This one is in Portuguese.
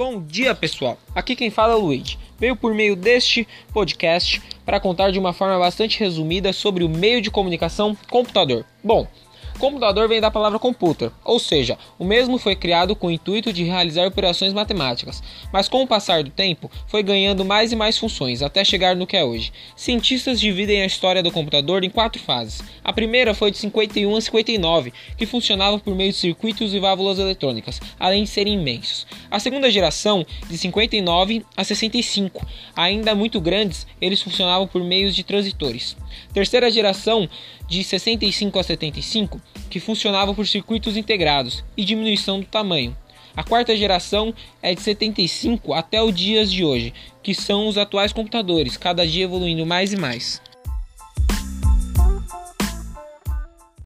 Bom dia, pessoal. Aqui quem fala é o Luigi. Veio por meio deste podcast para contar de uma forma bastante resumida sobre o meio de comunicação computador. Bom, Computador vem da palavra computer, ou seja, o mesmo foi criado com o intuito de realizar operações matemáticas, mas com o passar do tempo foi ganhando mais e mais funções até chegar no que é hoje. Cientistas dividem a história do computador em quatro fases. A primeira foi de 51 a 59, que funcionava por meio de circuitos e válvulas eletrônicas, além de serem imensos. A segunda geração, de 59 a 65, ainda muito grandes, eles funcionavam por meios de transitores. Terceira geração, de 65 a 75, que funcionava por circuitos integrados e diminuição do tamanho. A quarta geração é de 75 até os dias de hoje, que são os atuais computadores, cada dia evoluindo mais e mais.